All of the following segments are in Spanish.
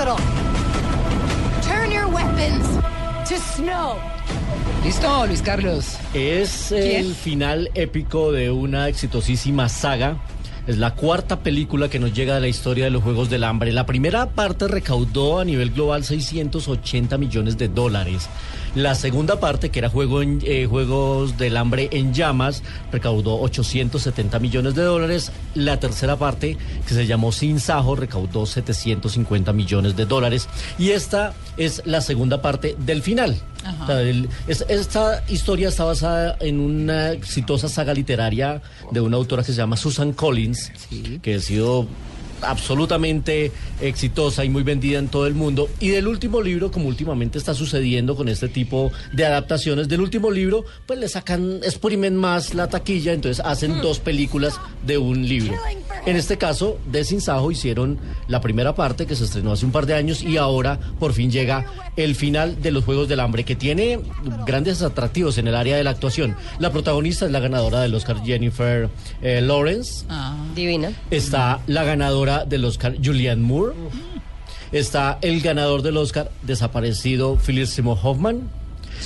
capital. Turn your weapons to snow. Listo, Luis Carlos. Es el final épico de una exitosísima saga. Es la cuarta película que nos llega de la historia de los Juegos del Hambre. La primera parte recaudó a nivel global 680 millones de dólares. La segunda parte, que era Juego en- eh, Juegos del Hambre en Llamas, recaudó 870 millones de dólares. La tercera parte, que se llamó Sin Sajo, recaudó 750 millones de dólares. Y esta es la segunda parte del final. Ajá. O sea, el- es- esta historia está basada en una exitosa saga literaria de una autora que se llama Susan Collins, que ha sido absolutamente exitosa y muy vendida en todo el mundo. Y del último libro, como últimamente está sucediendo con este tipo de adaptaciones, del último libro, pues le sacan, exprimen más la taquilla, entonces hacen dos películas de un libro. En este caso, de Sin Sajo hicieron la primera parte que se estrenó hace un par de años y ahora por fin llega el final de los Juegos del Hambre, que tiene grandes atractivos en el área de la actuación. La protagonista es la ganadora del Oscar Jennifer eh, Lawrence. Ah, Divina. Está la ganadora del Oscar Julianne Moore. Está el ganador del Oscar desaparecido Philip Seymour Hoffman.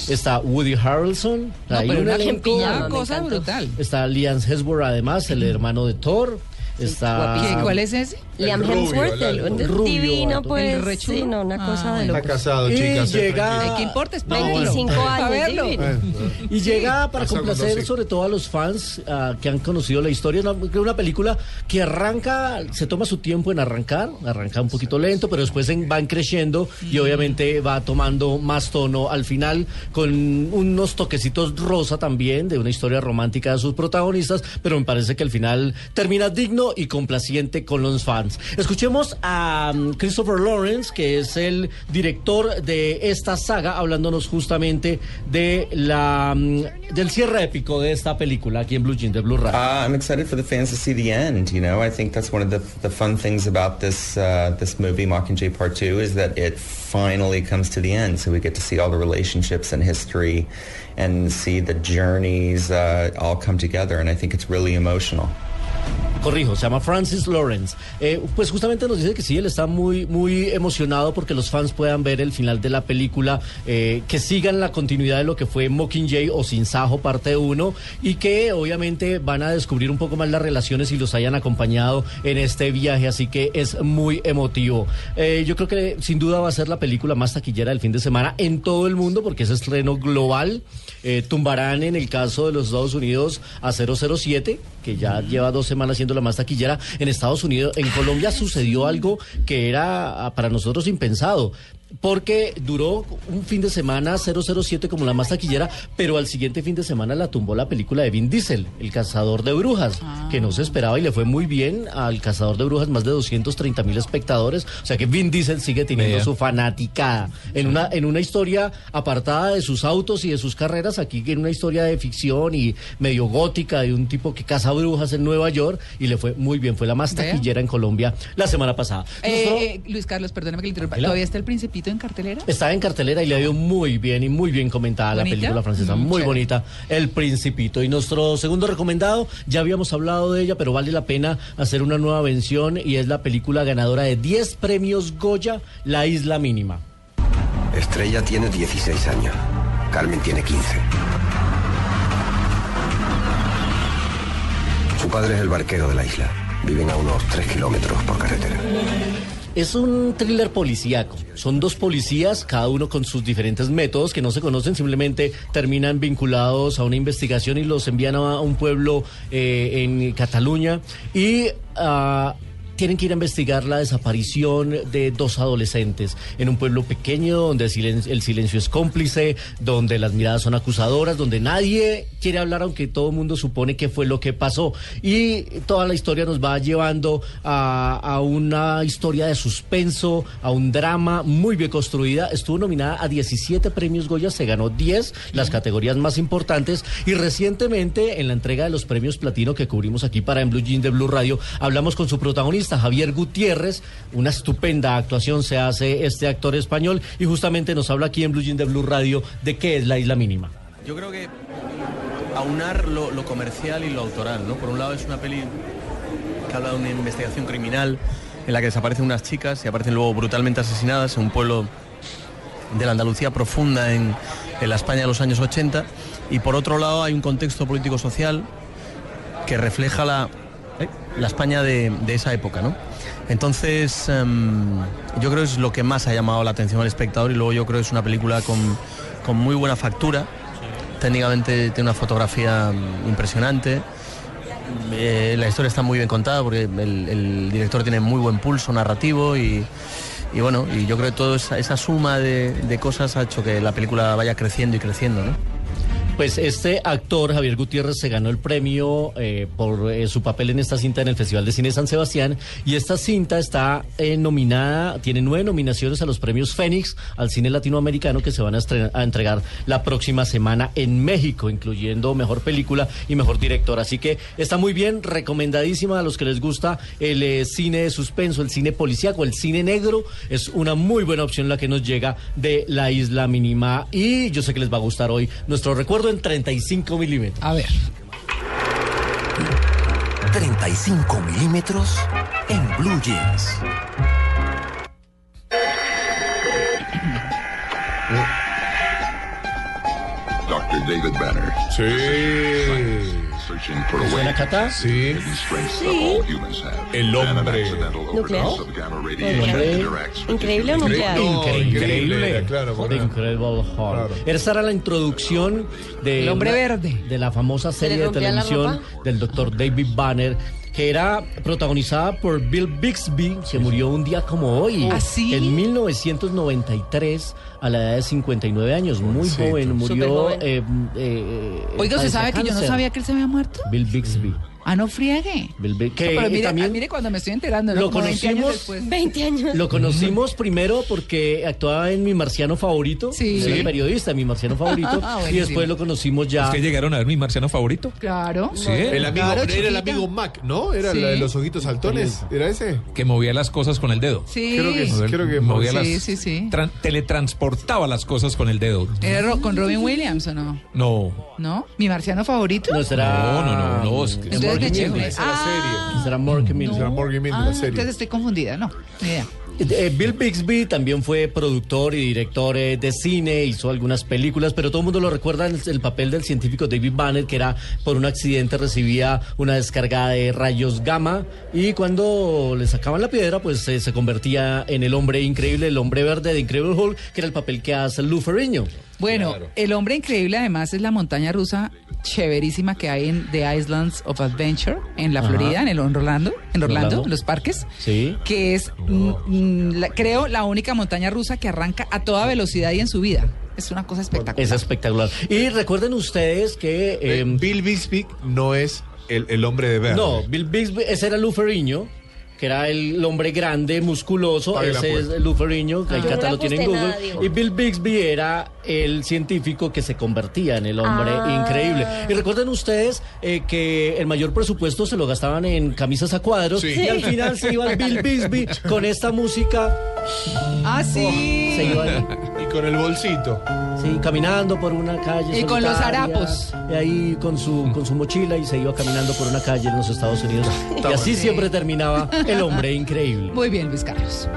Está Woody Harrelson. no, Hay pero un una, elenco- una me cosa encantó. brutal. Está Liam Hemsworth además, el hermano de Thor. Está ¿Qué- ¿Cuál es ese? Liam Hemsworth, el el, alto. el Rubio, divino, alto. pues. Sí, no, una Ah, cosa de bueno. Está loco. casado, Y chicas. sé llega- ¿Qué importa? Es No, bueno. 25 A años, divino. Y llega para Pasa complacer sí. sobre todo a los fans ah, que han conocido la historia. Es una, una película que arranca, se toma su tiempo en arrancar, arranca un poquito lento, pero después en- van creciendo y obviamente va tomando más tono al final con unos toquecitos rosa también de una historia romántica de sus protagonistas, pero me parece que al final termina digno y complaciente con los fans. Escuchemos a mm, Christopher Lawrence, que es el director de esta saga, hablándonos justamente de la mm, del cierre épico de esta película aquí en Blue Jean de Blue Radio. Uh, I'm excited for the fans to see the end. You know, I think that's one of the the fun things about this uh, this movie, Mockingjay Part Two, is that it finally comes to the end. So we get to see all the relationships and history, and see the journeys uh, all come together. And I think it's really emotional. Corrijo, se llama Francis Lawrence. Eh, pues justamente nos dice que sí, él está muy, muy emocionado porque los fans puedan ver el final de la película, eh, que sigan la continuidad de lo que fue Mockingjay o Sin Sajo parte 1 y que obviamente van a descubrir un poco más las relaciones y los hayan acompañado en este viaje, así que es muy emotivo. Eh, yo creo que sin duda va a ser la película más taquillera del fin de semana en todo el mundo porque es estreno global. Tumbarán en el caso de los Estados Unidos a 007, que ya lleva dos semanas siendo la más taquillera. En Estados Unidos, en Colombia sucedió algo que era ah, para nosotros impensado. Porque duró un fin de semana 007 como la más taquillera, pero al siguiente fin de semana la tumbó la película de Vin Diesel, El Cazador de Brujas, que no se esperaba y le fue muy bien al Cazador de Brujas, más de 230 mil espectadores. O sea que Vin Diesel sigue teniendo su fanaticada. En una, en una historia apartada de sus autos y de sus carreras, aquí en una historia de ficción y medio gótica de un tipo que caza brujas en Nueva York y le fue muy bien. Fue la más taquillera en Colombia la semana pasada. Eh, eh, Luis Carlos, perdóname que le interrumpa. ¿Todavía está el Principito en cartelera? Está en cartelera y le ha ido muy bien y muy bien comentada la película francesa. Mm, Muy chévere. bonita. El Principito. Y nuestro segundo recomendado, ya habíamos hablado de ella, pero vale la pena hacer una nueva mención y es la película ganadora de 10 premios Goya, La Isla Mínima. Estrella tiene 16 años. Carmen tiene 15. Su padre es el barquero de la isla. Viven a unos 3 kilómetros por carretera. Es un thriller policíaco. Son dos policías, cada uno con sus diferentes métodos que no se conocen, simplemente terminan vinculados a una investigación y los envían a un pueblo eh, en Cataluña y ah, tienen que ir a investigar la desaparición de dos adolescentes en un pueblo pequeño donde el silencio, el silencio es cómplice, donde las miradas son acusadoras, donde nadie quiere hablar aunque todo el mundo supone que fue lo que pasó. Y toda la historia nos va llevando a, a una historia de suspenso, a un drama muy bien construida. Estuvo nominada a 17 premios Goya, se ganó 10, las categorías más importantes. Y recientemente, en la entrega de los premios Platino que cubrimos aquí para En Blue Jean de Blue Radio, hablamos con su protagonista, Javier Gutiérrez. Una estupenda actuación se hace este actor español y justamente nos habla aquí en Blue Jean de Blue Radio de qué es la isla mínima. Yo creo que aunar lo, comercial y lo autoral, ¿no? Por un lado es una peli que habla de una investigación criminal en la que desaparecen unas chicas y aparecen luego brutalmente asesinadas en un pueblo de la Andalucía profunda en la España de los años 80. Y por otro lado hay un contexto político-social que refleja la, eh, la España de, esa época, ¿no? Entonces, em, yo creo que es lo que más ha llamado la atención al espectador y luego yo creo que es una película con, con muy buena factura. Técnicamente tiene una fotografía mm, impresionante. Eh, la historia está muy bien contada porque el, director tiene muy buen pulso narrativo y, bueno, y yo creo que toda esa, esa suma de, de cosas ha hecho que la película vaya creciendo y creciendo, ¿no? Pues este actor, Javier Gutiérrez, se ganó el premio eh, por eh, su papel en esta cinta en el Festival de Cine San Sebastián. Y esta cinta está eh, nominada, tiene nueve nominaciones a los premios Fénix al cine latinoamericano que se van a, a entregar la próxima semana en México, incluyendo mejor película y mejor director. Así que está muy bien, recomendadísima a los que les gusta el eh, cine de suspenso, el cine policíaco, el cine negro. Es una muy buena opción la que nos llega de la isla mínima. Y yo sé que les va a gustar hoy nuestro recuerdo en 35 milímetros. A ver. 35 milímetros en Blue Jeans. Dr. David Banner. Sí. ¿Suena Cata? Sí. have. El hombre. accidental Nuclear. overdose of gamma hombre. radiation interacts with the Increíble o nuclear. No, Increíble. claro. Incredible Hulk. Claro. Esa era la introducción de, El hombre una- verde. de la famosa serie de televisión del doctor David Banner, que era protagonizada por Bill Bixby, que murió un día como hoy, ¿Ah, sí? en 1993, a la edad de 59 años, muy Pobrecito. joven, murió. Eh, eh, Oiga, ¿usted padecía sabe que yo no cáncer. sabía que él se había muerto? Bill Bixby. Ah, no friegue. Que No, pero mire, también- mire cuando me estoy enterando, ¿no? Lo Como 20 años conocimos- después. 20 años. Lo conocimos primero porque actuaba en Mi Marciano Favorito. Sí. Era Sí. periodista, Mi Marciano Favorito. Ah, y después lo conocimos ya. ¿Es que llegaron a ver mi marciano favorito? Claro. Sí. El amigo, Claro, era el amigo Mac, ¿no? Era Sí. la de los ojitos saltones. ¿Era ese? Que movía las cosas con el dedo. Sí. Creo que sí. Creo que movía sí, las, sí, sí. tran- teletransportaba las cosas con el dedo. ¿Era Ro- con Robin Williams o no? No. ¿No? ¿Mi marciano favorito? No, será. No, no, no, no, es es Morgan chequeé. Esa era Ah, Será Morgan Milne. Será Morgan Milne, ah, la serie. entonces estoy confundida, no. Ni idea. Eh, Bill Bixby también fue productor y director eh, de cine, hizo algunas películas, pero todo el mundo lo recuerda en el, el papel del científico David Banner, que era por un accidente recibía una descarga de rayos gamma y cuando le sacaban la piedra, pues eh, se convertía en el hombre increíble, el hombre verde de Incredible Hulk, que era el papel que hace Lou Ferrigno. Bueno, el hombre increíble además es la montaña rusa chéverísima que hay en The Islands of Adventure en la Ajá. Florida, en el Orlando, en Orlando, Orlando. en los parques. Sí. Que es, la- creo, la única montaña rusa que arranca a toda velocidad y en su vida. Es una cosa espectacular. Es espectacular. Y recuerden ustedes que... Eh, eh, Bill Bixby no es el, el hombre de verde. No, Bill Bixby, ese era Lou Ferrigno, que era el hombre grande, musculoso. Pague ese es Ferrigno, que ahí no lo tiene en Google. nada, y Bill Bixby era el científico que se convertía en el hombre Ah. increíble. Y recuerden ustedes eh, que el mayor presupuesto se lo gastaban en camisas a cuadros. Sí. Y al final se iba el Bill Bixby con esta música. Ah, sí. Se iba ahí, Y con el bolsito. sí, caminando por una calle. Y con los harapos. Y ahí con su, con su mochila y se iba caminando por una calle en los Estados Unidos. y así siempre terminaba el hombre increíble. Muy bien, Luis Carlos.